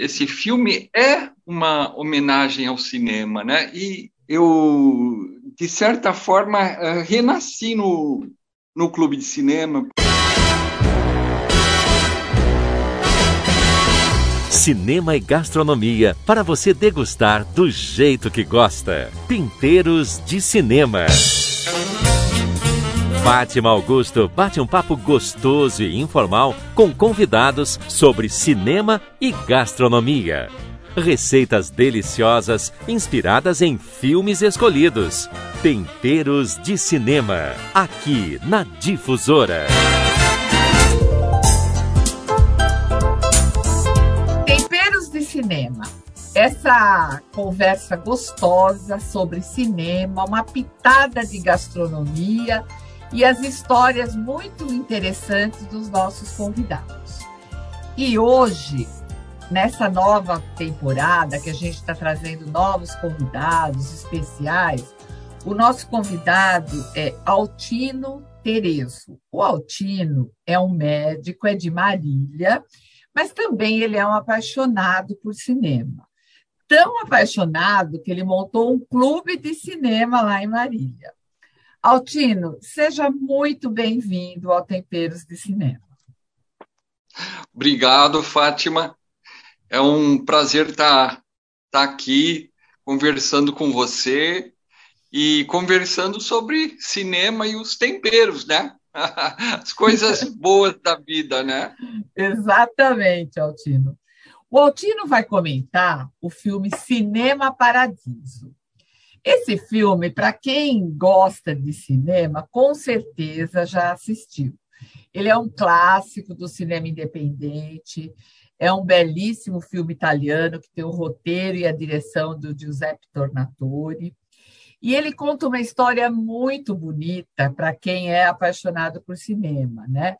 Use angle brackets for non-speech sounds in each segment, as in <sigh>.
esse filme é uma homenagem ao cinema, né? E eu, de certa forma, eh, renasci no, no clube de cinema. Cinema e gastronomia para você degustar do jeito que gosta. Temperos de cinema. Fátima Augusto bate um papo gostoso e informal com convidados sobre cinema e gastronomia. Receitas deliciosas inspiradas em filmes escolhidos. Temperos de cinema, aqui na Difusora. Temperos de cinema. Essa conversa gostosa sobre cinema, uma pitada de gastronomia e as histórias muito interessantes dos nossos convidados. E hoje, nessa nova temporada, que a gente está trazendo novos convidados especiais, o nosso convidado é Altino Tereso. O Altino é um médico, é de Marília, mas também ele é um apaixonado por cinema. Tão apaixonado que ele montou um clube de cinema lá em Marília. Altino, seja muito bem-vindo ao Temperos de Cinema. Obrigado, Fátima. É um prazer estar, estar aqui conversando com você e conversando sobre cinema e os temperos, né? <laughs> As coisas boas da vida, né? Exatamente, Altino. O Altino vai comentar o filme Cinema Paradiso. Esse filme, para quem gosta de cinema, com certeza já assistiu. Ele é um clássico do cinema independente, é um belíssimo filme italiano que tem o roteiro e a direção do Giuseppe Tornatore. E ele conta uma história muito bonita para quem é apaixonado por cinema, né?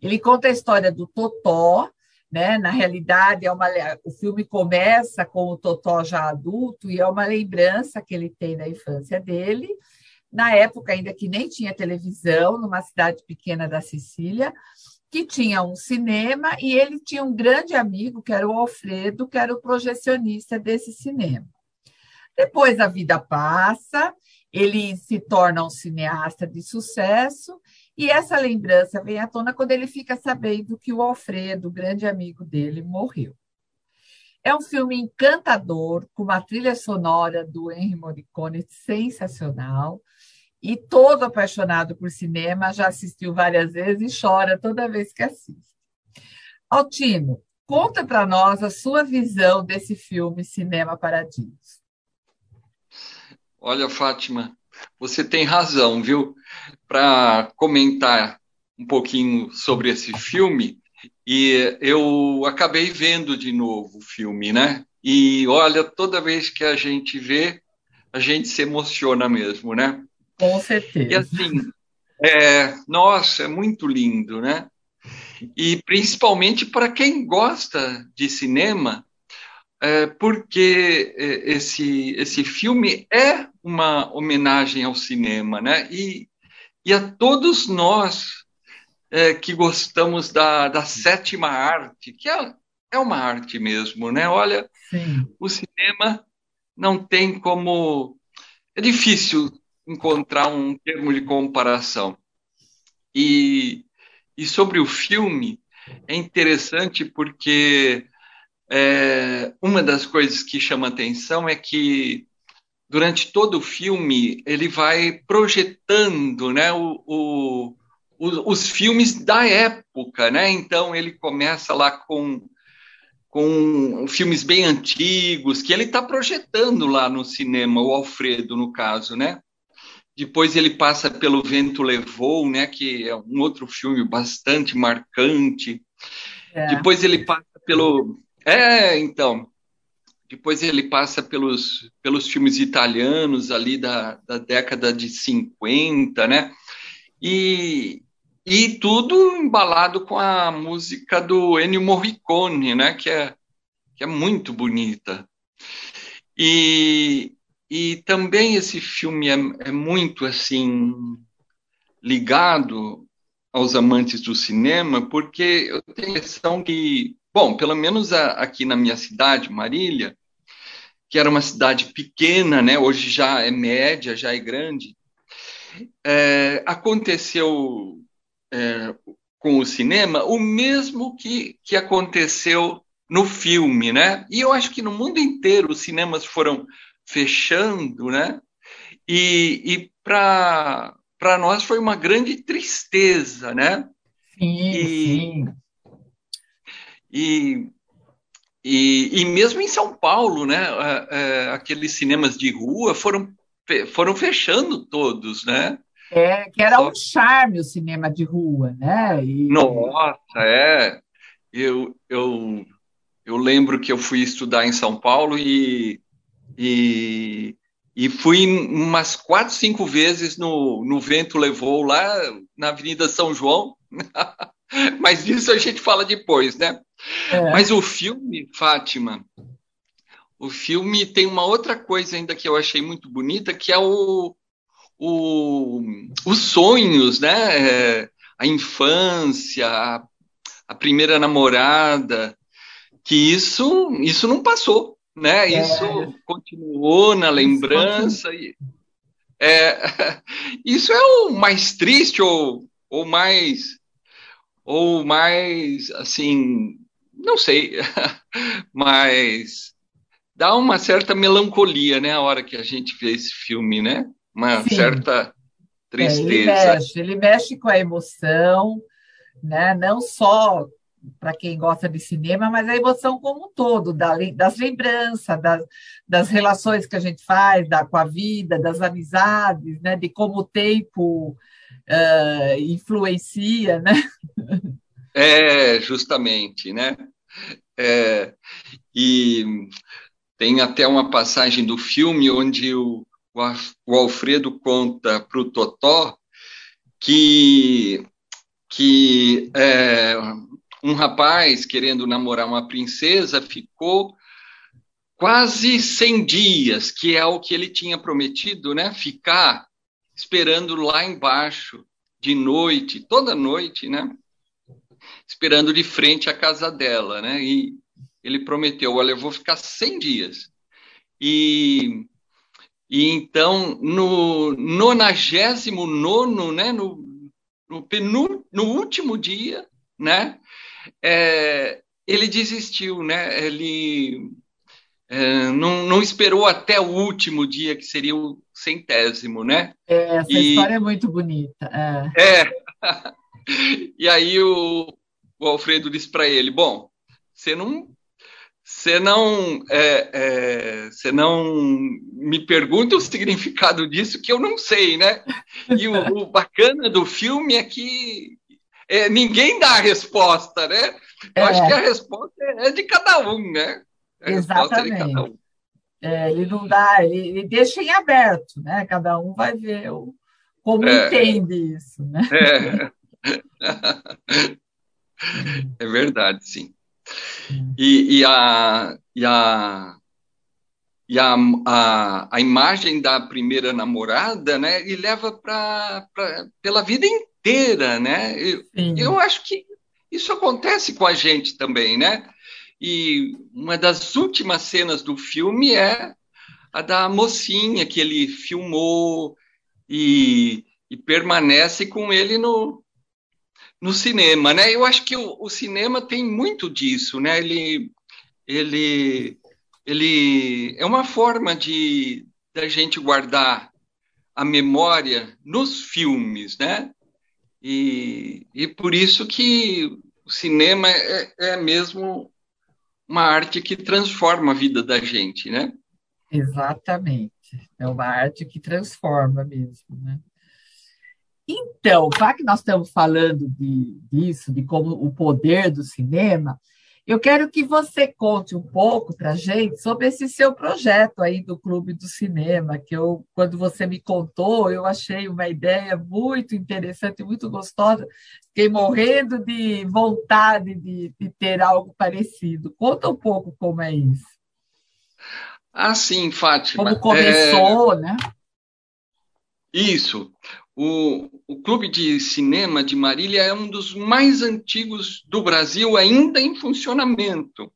Ele conta a história do Totó, né? Na realidade, é uma, o filme começa com o Totó já adulto e é uma lembrança que ele tem da infância dele, na época ainda que nem tinha televisão, numa cidade pequena da Sicília, que tinha um cinema e ele tinha um grande amigo, que era o Alfredo, que era o projecionista desse cinema. Depois a vida passa, ele se torna um cineasta de sucesso e essa lembrança vem à tona quando ele fica sabendo que o Alfredo, grande amigo dele, morreu. É um filme encantador, com uma trilha sonora do Henry Morricone sensacional. E todo apaixonado por cinema já assistiu várias vezes e chora toda vez que assiste. Altino, conta para nós a sua visão desse filme Cinema Paradiso. Olha, Fátima, você tem razão, viu? Para comentar um pouquinho sobre esse filme, e eu acabei vendo de novo o filme, né? E olha, toda vez que a gente vê, a gente se emociona mesmo, né? Com certeza. E assim, é, nossa, é muito lindo, né? E principalmente para quem gosta de cinema, é, porque é, esse, esse filme é uma homenagem ao cinema, né? E, e a todos nós é, que gostamos da, da sétima arte, que é, é uma arte mesmo, né? Olha, Sim. o cinema não tem como. É difícil encontrar um termo de comparação. E, e sobre o filme, é interessante porque é, uma das coisas que chama atenção é que durante todo o filme ele vai projetando né, o, o, os filmes da época, né? Então ele começa lá com, com filmes bem antigos que ele está projetando lá no cinema, o Alfredo no caso, né? Depois ele passa pelo Vento Levou, né? Que é um outro filme bastante marcante. É. Depois ele passa pelo é, então. Depois ele passa pelos, pelos filmes italianos ali da, da década de 50, né? E, e tudo embalado com a música do Ennio Morricone, né? Que é, que é muito bonita. E, e também esse filme é, é muito assim ligado aos amantes do cinema, porque eu tenho a impressão que bom, pelo menos a, aqui na minha cidade, Marília, que era uma cidade pequena, né? Hoje já é média, já é grande. É, aconteceu é, com o cinema o mesmo que, que aconteceu no filme, né? E eu acho que no mundo inteiro os cinemas foram fechando, né? E, e para nós foi uma grande tristeza, né? Sim, e, sim. E, e, e, mesmo em São Paulo, né? Aqueles cinemas de rua foram, foram fechando todos, né? É, que era Só... um charme o cinema de rua, né? E... Nossa, é. Eu, eu, eu lembro que eu fui estudar em São Paulo e, e, e fui umas quatro, cinco vezes no, no Vento Levou, lá na Avenida São João. <laughs> Mas disso a gente fala depois, né? É. Mas o filme, Fátima, o filme tem uma outra coisa ainda que eu achei muito bonita, que é o, o, os sonhos, né? É, a infância, a, a, primeira namorada, que isso, isso não passou, né? É. Isso continuou na lembrança. E, é, <laughs> isso é o mais triste ou, ou mais ou mais assim, não sei, <laughs> mas dá uma certa melancolia, né, a hora que a gente vê esse filme, né? uma Sim. certa tristeza. É, ele, mexe, ele mexe com a emoção, né? não só para quem gosta de cinema, mas a emoção como um todo, das lembranças, das, das relações que a gente faz da, com a vida, das amizades, né? de como o tempo uh, influencia, né? <laughs> É, justamente, né? É, e tem até uma passagem do filme onde o, o Alfredo conta para o Totó que, que é, um rapaz querendo namorar uma princesa ficou quase 100 dias, que é o que ele tinha prometido, né? Ficar esperando lá embaixo de noite, toda noite, né? Esperando de frente à casa dela, né? E ele prometeu, olha, eu vou ficar 100 dias. E e então, no 99, né, no, no, penú, no último dia, né, é, ele desistiu, né, ele é, não, não, esperou até o último dia, que seria o centésimo, né? É, essa e, história é muito bonita. É. é. <laughs> e aí o, o Alfredo disse para ele, bom, você não você não, é, é, você não me pergunta o significado disso, que eu não sei, né? E o, o bacana do filme é que é, ninguém dá a resposta, né? Eu acho é. que a resposta é de cada um, né? A Exatamente. Cada um. É, ele não dá, ele, ele, deixa em aberto, né? Cada um vai ver o, como é. entende isso, né? É <laughs> verdade, sim. E, e, a, e, a, e a, a, a imagem da primeira namorada, né, e leva para pela vida inteira, né? Eu, eu acho que isso acontece com a gente também, né? E uma das últimas cenas do filme é a da mocinha que ele filmou e, e permanece com ele no, no cinema, né? Eu acho que o, o, cinema tem muito disso, né? Ele, ele, ele é uma forma de da gente guardar a memória nos filmes, né? E, e por isso que o cinema é, é mesmo uma arte que transforma a vida da gente, né? Exatamente. É uma arte que transforma mesmo, né? Então, já que nós estamos falando de, disso, de como o poder do cinema, eu quero que você conte um pouco para a gente sobre esse seu projeto aí do Clube do Cinema, que eu, quando você me contou, eu achei uma ideia muito interessante, muito gostosa. Fiquei morrendo de vontade de, de ter algo parecido. Conta um pouco como é isso. Ah, sim, Fátima. Como começou, é... né? Isso. O, o Clube de Cinema de Marília é um dos mais antigos do Brasil, ainda em funcionamento.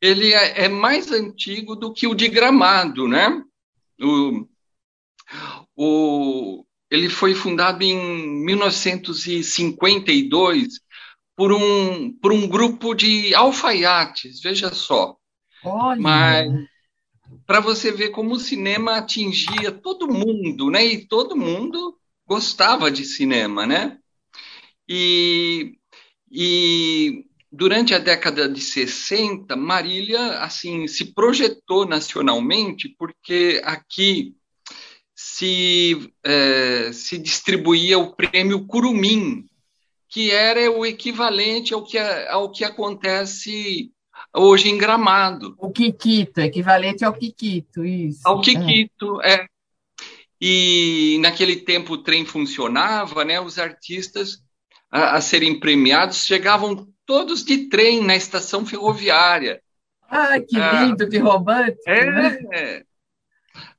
Ele é, é mais antigo do que o de Gramado, né? O, o, ele foi fundado em 1952 por um, por um grupo de alfaiates, veja só. Olha. Mas para você ver como o cinema atingia todo mundo, né? E todo mundo gostava de cinema, né? E, e durante a década de 60, Marília assim se projetou nacionalmente porque aqui se, é, se distribuía o prêmio Curumim, que era o equivalente ao que, ao que acontece hoje em Gramado. O Kikito, equivalente ao Kikito, isso. Ao Kikito, é. é. E naquele tempo o trem funcionava, né? Os artistas a, a serem premiados chegavam todos de trem na estação ferroviária. Ah, que lindo, ah, que romântico! É, né?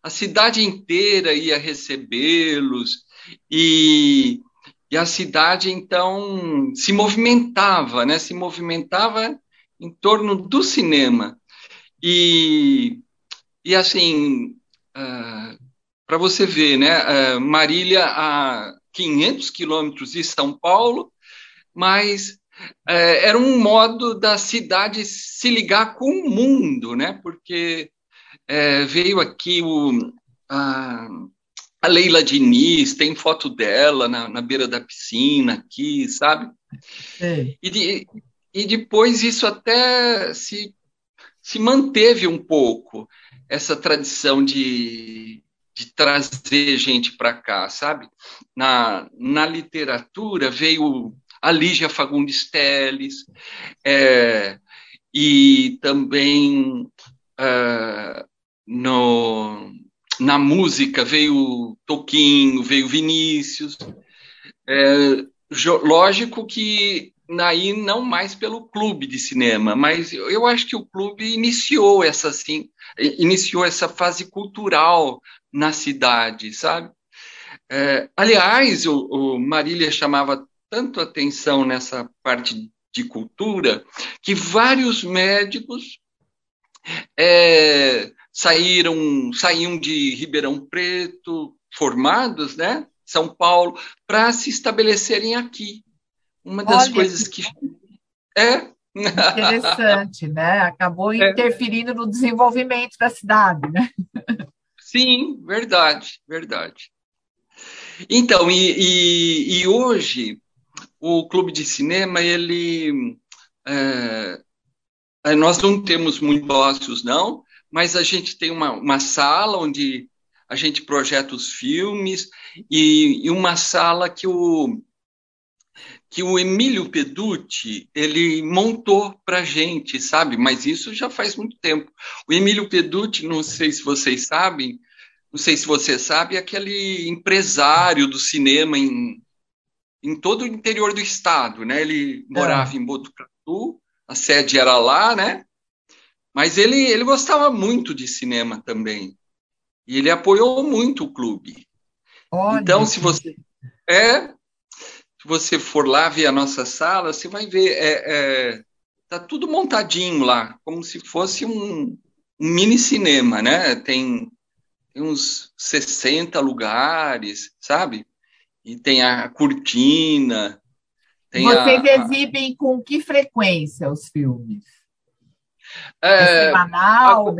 a cidade inteira ia recebê-los e, e a cidade então se movimentava, né? Se movimentava em torno do cinema e e assim uh, para você ver, né? Uh, Marília a 500 quilômetros de São Paulo, mas uh, era um modo da cidade se ligar com o mundo, né? Porque é, veio aqui o, a, a, Leila Diniz, tem foto dela na, na beira da piscina aqui, sabe? E, de, e depois isso até se, se manteve um pouco, essa tradição de, de trazer gente para cá, sabe? Na, na literatura veio a Lígia Fagundes Teles, é, e também uh, no, na música veio Toquinho, veio Vinícius. É, lógico que aí não mais pelo clube de cinema, mas eu acho que o clube iniciou essa assim, iniciou essa fase cultural na cidade, sabe? É, aliás, o, o Marília chamava tanto atenção nessa parte de cultura que vários médicos é, saíram, saíam de Ribeirão Preto, formados, né? São Paulo, para se estabelecerem aqui. Uma das Olha, coisas que. É. Interessante, né? Acabou é. interferindo no desenvolvimento da cidade, né? Sim, verdade, verdade. Então, e, e, e hoje o clube de cinema, ele. É, nós não temos muitos sócios, não, mas a gente tem uma, uma sala onde a gente projeta os filmes e, e uma sala que o que o Emílio Peducci ele montou para gente, sabe? Mas isso já faz muito tempo. O Emílio Peducci, não sei se vocês sabem, não sei se você sabe, é aquele empresário do cinema em, em todo o interior do estado, né? Ele morava é. em Botucatu, a sede era lá, né? Mas ele, ele gostava muito de cinema também. E ele apoiou muito o clube. Olha, então, se você é, você for lá ver a nossa sala, você vai ver é, é tá tudo montadinho lá, como se fosse um, um mini cinema, né? Tem, tem uns 60 lugares, sabe? E tem a cortina. Tem Vocês a, exibem com que frequência os filmes? É, é semanal?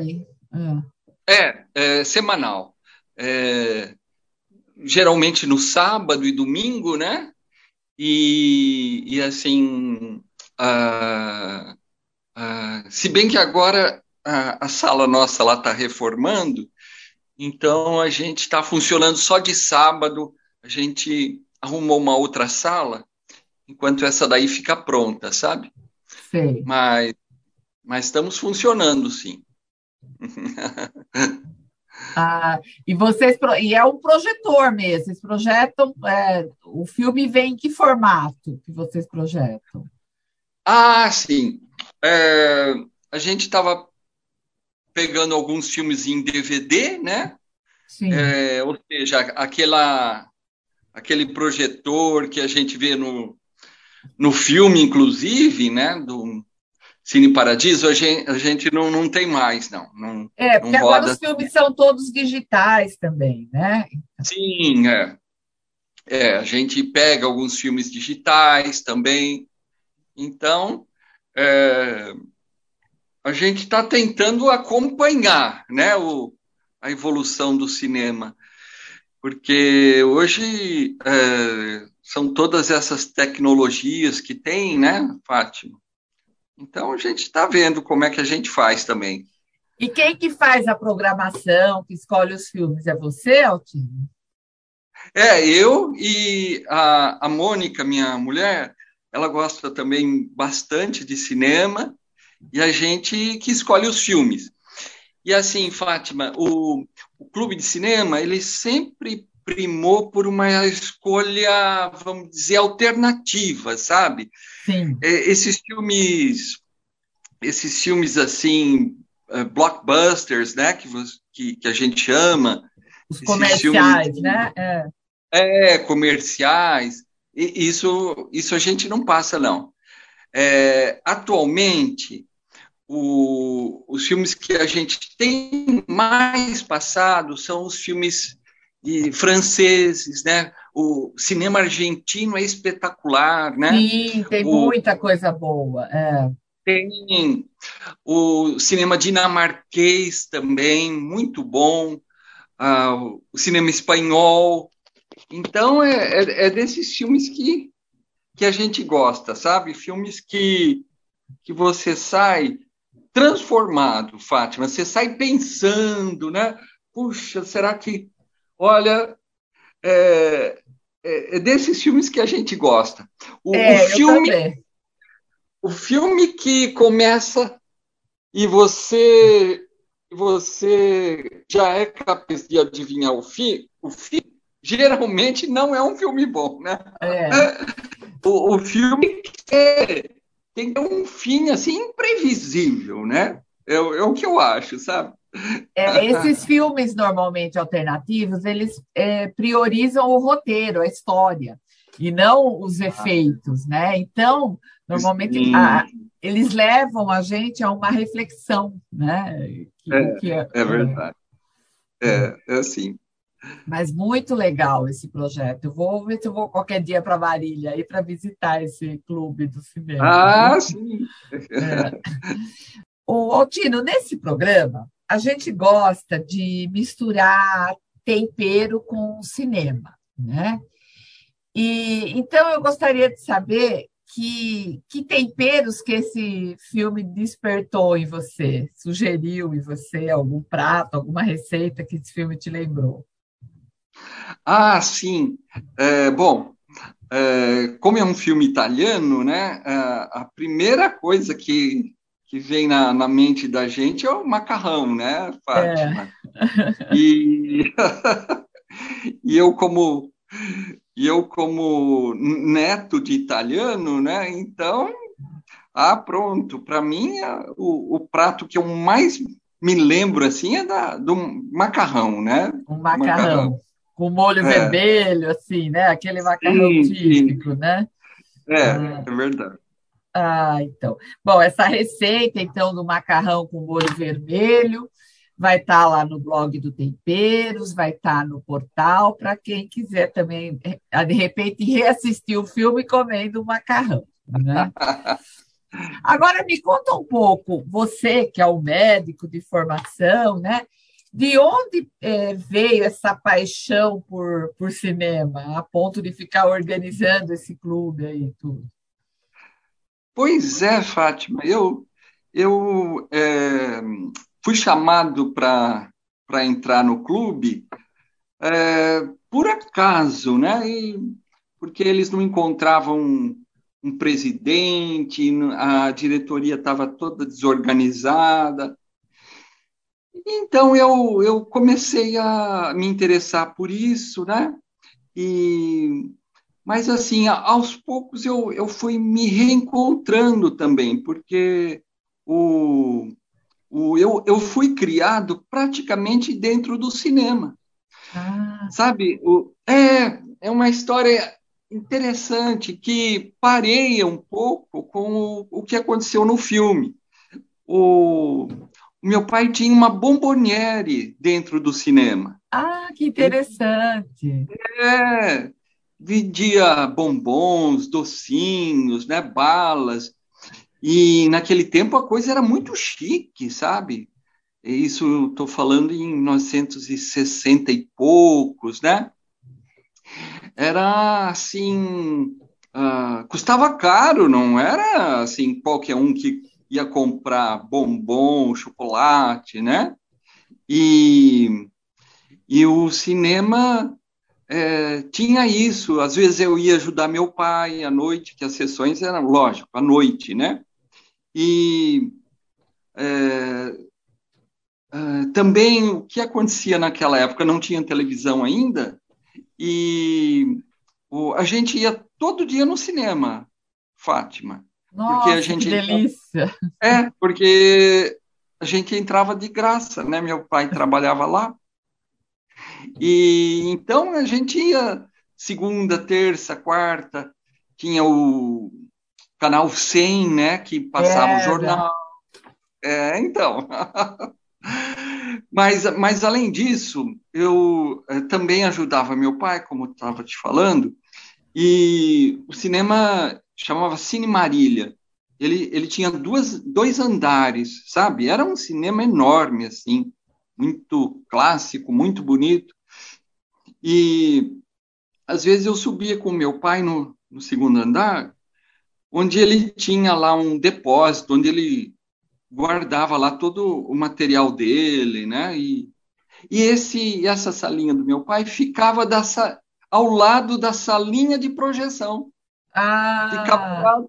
A, é, é, semanal. É, geralmente no sábado e domingo, né? E, e assim, se bem que agora a, a sala nossa lá está reformando, então a gente está funcionando só de sábado. A gente arrumou uma outra sala, enquanto essa daí fica pronta, sabe? Sim. Mas mas estamos funcionando, sim. <laughs> Ah, e vocês e é um projetor mesmo. Vocês projetam é, o filme vem em que formato que vocês projetam? Ah, sim. É, a gente estava pegando alguns filmes em DVD, né? Sim. É, ou seja, aquela aquele projetor que a gente vê no, no filme, inclusive, né, do Cine Paradiso, a gente, a gente não, não tem mais, não. não é, porque não agora os filmes são todos digitais também, né? Sim, é. é. A gente pega alguns filmes digitais também. Então, é, a gente está tentando acompanhar né, o, a evolução do cinema. Porque hoje é, são todas essas tecnologias que tem, né, Fátima? Então a gente está vendo como é que a gente faz também. E quem que faz a programação, que escolhe os filmes? É você, Altino? É, eu e a, a Mônica, minha mulher, ela gosta também bastante de cinema e a gente que escolhe os filmes. E assim, Fátima, o, o clube de cinema, ele sempre primou por uma escolha, vamos dizer, alternativa, sabe? Sim. É, esses filmes, esses filmes assim, uh, blockbusters, né, que, que, que, a gente chama. Os comerciais, né? É. é, comerciais. E isso, isso a gente não passa, não. É, atualmente, o, os filmes que a gente tem mais passado são os filmes e franceses, né? O cinema argentino é espetacular, né? Sim, tem o, muita coisa boa. É. Tem o cinema dinamarquês também, muito bom. Ah, o cinema espanhol. Então, é, é, é, desses filmes que, que a gente gosta, sabe? Filmes que, que você sai transformado, Fátima. Você sai pensando, né? Puxa, será que Olha, é, é, é, desses filmes que a gente gosta. O, é, o filme, o filme que começa e você você já é capaz de adivinhar o fim, o fim geralmente não é um filme bom, né? É. <laughs> O, o filme é, tem um fim assim imprevisível, né? É, é o que eu acho, sabe? É, esses filmes normalmente alternativos, eles é, priorizam o roteiro, a história, e não os ah. efeitos, né? Então, normalmente a, eles levam a gente a uma reflexão, né? Que, é, que é, é, verdade. É, é assim. Mas muito legal esse projeto. Eu vou ver se eu vou qualquer dia para Marília aí para visitar esse clube do cinema. Ah, sim. É. O Altino, nesse programa, a gente gosta de misturar tempero com cinema, né? E então eu gostaria de saber que, que temperos que esse filme despertou em você, sugeriu em você algum prato, alguma receita que esse filme te lembrou? Ah, sim. É, bom, é, como é um filme italiano, né? É, a primeira coisa que que vem na, na mente da gente é o macarrão, né, Fátima? É. E, <laughs> e eu como e eu como neto de italiano, né? Então, ah, pronto. Para mim, o, o prato que eu mais me lembro assim é da, do macarrão, né? O macarrão, macarrão. com molho é. vermelho, assim, né? Aquele macarrão sim, típico, sim. né? É, ah. é verdade. Ah, então. Bom, essa receita, então, do macarrão com molho vermelho vai estar tá lá no blog do Temperos, vai estar tá no portal, para quem quiser também, eh, de repente, reassistir o filme comendo macarrão. Né? <laughs> Agora, me conta um pouco, você que é o médico de formação, né? De onde é, veio essa paixão por, por cinema, a ponto de ficar organizando esse clube aí tudo? Pois é, Fátima, eu, eu é, fui chamado para entrar no clube é, por acaso, né? E, porque eles não encontravam um, um presidente, a diretoria estava toda desorganizada. Então eu, eu comecei a me interessar por isso, né? E mas, assim, aos poucos eu, eu fui me reencontrando também, porque o, o, eu, eu fui criado praticamente dentro do cinema. Ah. Sabe? O, é, é uma história interessante que pareia um pouco com o, o que aconteceu no filme. O, o, meu pai tinha uma bomboniere dentro do cinema. Ah, que interessante! É, vendia bombons, docinhos, né, balas. E naquele tempo a coisa era muito chique, sabe? Isso estou falando em 1960 e poucos, né? Era assim, uh, custava caro, não era assim qualquer um que ia comprar bombom, chocolate, né? E, e o cinema é, tinha isso. Às vezes eu ia ajudar meu pai à noite, que as sessões eram, lógico, à noite, né? E é, é, também o que acontecia naquela época, não tinha televisão ainda, e o, a gente ia todo dia no cinema, Fátima. Nossa, porque a gente que delícia! É, porque a gente entrava de graça, né? Meu pai trabalhava lá. E então a gente ia segunda, terça, quarta, tinha o canal 100, né, que passava é, o jornal. É, então. <laughs> mas, mas além disso, eu eh, também ajudava meu pai, como estava te falando, e o cinema chamava Cine Marília. Ele, ele tinha duas, dois andares, sabe? Era um cinema enorme, assim, muito clássico, muito bonito. E às vezes eu subia com meu pai no, no segundo andar, onde ele tinha lá um depósito, onde ele guardava lá todo o material dele, né? E, e esse, essa salinha do meu pai ficava dessa, ao lado da salinha de projeção. Ah. Ficava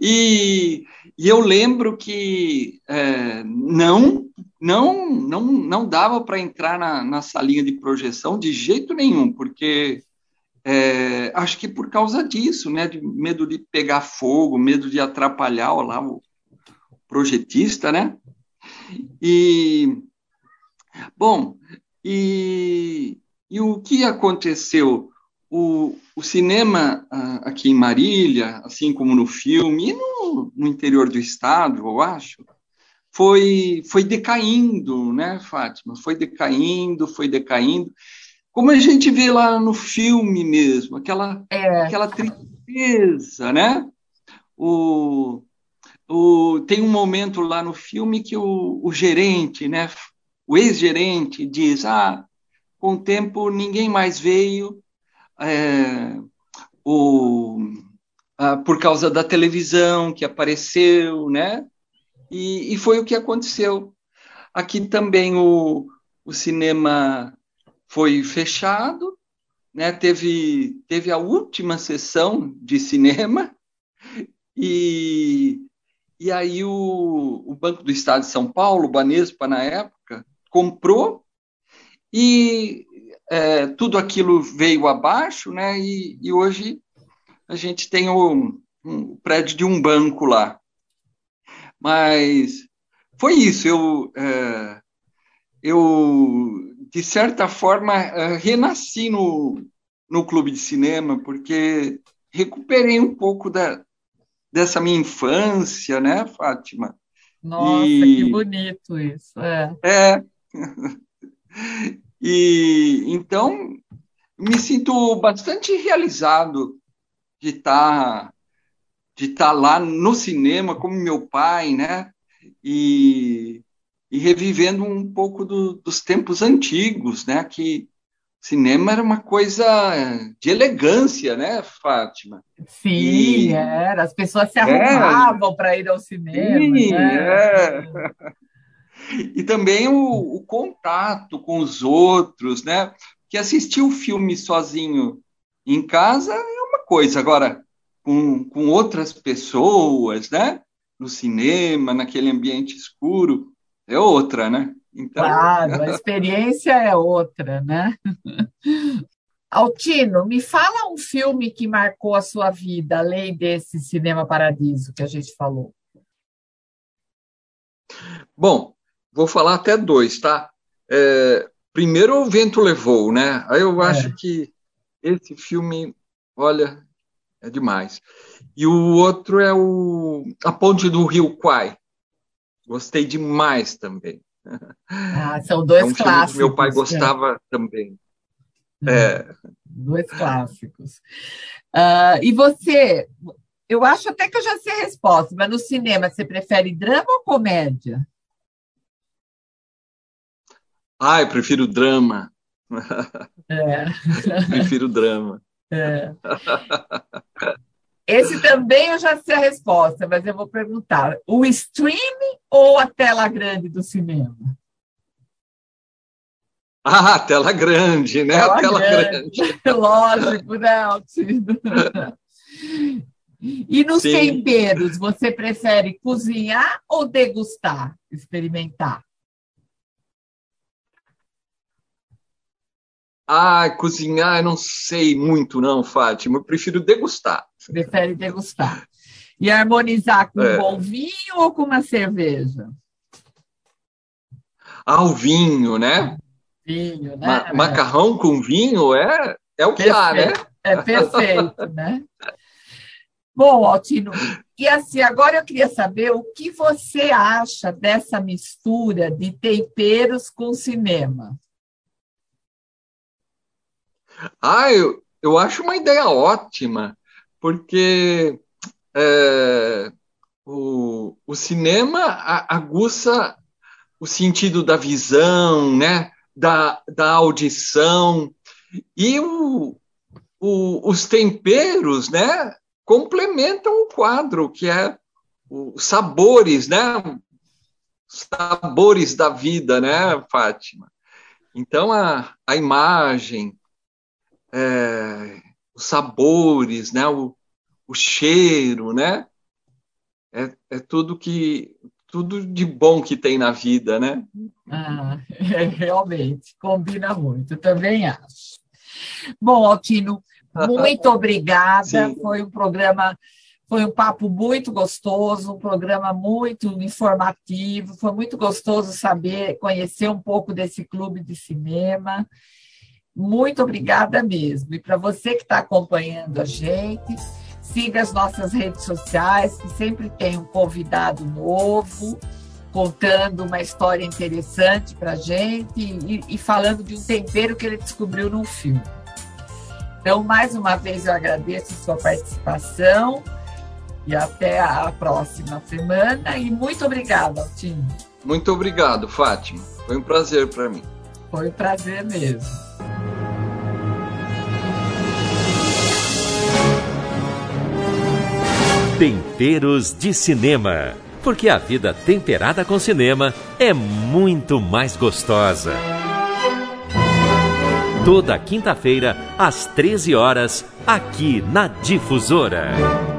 e, e eu lembro que é, não, não, não, não dava para entrar na, na salinha de projeção de jeito nenhum, porque é, acho que por causa disso, né, de medo de pegar fogo, medo de atrapalhar lá o projetista, né? E bom, e, e o que aconteceu? O, o cinema uh, aqui em Marília, assim como no filme, e no, no, interior do estado, eu acho, foi, foi decaindo, né, Fátima? Foi decaindo, foi decaindo. Como a gente vê lá no filme mesmo, aquela, é. aquela tristeza, né? O, o, tem um momento lá no filme que o, o gerente, né, o ex-gerente, diz: Ah, com o tempo ninguém mais veio é, o, a, por causa da televisão que apareceu, né? E, e, foi o que aconteceu. Aqui também o, o cinema foi fechado, né? Teve, teve a última sessão de cinema e, e aí o, o Banco do Estado de São Paulo, o Banespa na época, comprou e é, tudo aquilo veio abaixo, né? E, e hoje a gente tem o, um prédio de um banco lá. Mas foi isso. Eu, é, eu de certa forma, é, renasci no, no clube de cinema, porque recuperei um pouco da, dessa minha infância, né, Fátima? Nossa, e... que bonito isso. É. é. <laughs> E então me sinto bastante realizado de estar tá, de estar tá lá no cinema como meu pai, né? E, e revivendo um pouco do, dos tempos antigos, né? Que cinema era uma coisa de elegância, né, Fátima? Sim, e... era. As pessoas se arrumavam é, para ir ao cinema. Sim, né? é. <laughs> E também o, o, contato com os outros, né? Que assistir o filme sozinho em casa é uma coisa, agora com, com outras pessoas, né? No cinema, naquele ambiente escuro, é outra, né? Então... Claro, a <laughs> experiência é outra, né? <laughs> Altino, me fala um filme que marcou a sua vida, além desse Cinema Paradiso que a gente falou. Bom, vou falar até dois, tá? É, primeiro o vento levou, né? Aí eu é. acho que esse filme, olha, é demais. E o outro é o A Ponte do Rio Quai. Gostei demais também. <laughs> Ah, são dois é um clássicos. Meu pai né? gostava é. também. É. Dois clássicos. Uh, e você, eu acho até que eu já sei a resposta, mas no cinema você prefere drama ou comédia? Ah, eu prefiro drama. É. <laughs> prefiro drama. É. Esse também eu já sei a resposta, mas eu vou perguntar: o streaming ou a tela grande do cinema? Ah, tela grande, né? Tela, tela grande. grande. <laughs> Lógico, né? E nos Sim. temperos, você prefere cozinhar ou degustar, experimentar? Ah, cozinhar, eu não sei muito, não, Fátima. Eu prefiro degustar. Prefere degustar. E harmonizar com é. um bom vinho ou com uma cerveja? Ah, o vinho, né? Vinho, né? Ma macarrão com vinho é, é o que perfeito. há, né? É perfeito, né? Bom, Altino, e assim, agora eu queria saber o que você acha dessa mistura de temperos com cinema. Ah, eu, eu acho uma ideia ótima, porque é, o, o cinema aguça o sentido da visão, né? da, da audição, e o, o, os temperos né? complementam o quadro, que é os sabores, né? sabores da vida, né, Fátima? Então, a, a imagem, é, os sabores, né? O, o cheiro, né? É, é, tudo que tudo de bom que tem na vida, né? Ah, <laughs> é, realmente combina muito, também acho. Bom, Altino, muito obrigada. Sim. Foi um programa, foi um papo muito gostoso, um programa muito informativo. Foi muito gostoso saber, conhecer um pouco desse clube de cinema. Muito obrigada mesmo. E para você que está acompanhando a gente, siga as nossas redes sociais, que sempre tem um convidado novo, contando uma história interessante para a gente e, e falando de um tempero que ele descobriu num filme. Então, mais uma vez, eu agradeço a sua participação e até a próxima semana. E muito obrigada, Altinho. Muito obrigado, Fátima. Foi um prazer para mim. Foi um prazer mesmo. Temperos de Cinema. Porque a vida temperada com cinema é muito mais gostosa. Toda quinta-feira, às 13 horas, aqui na Difusora.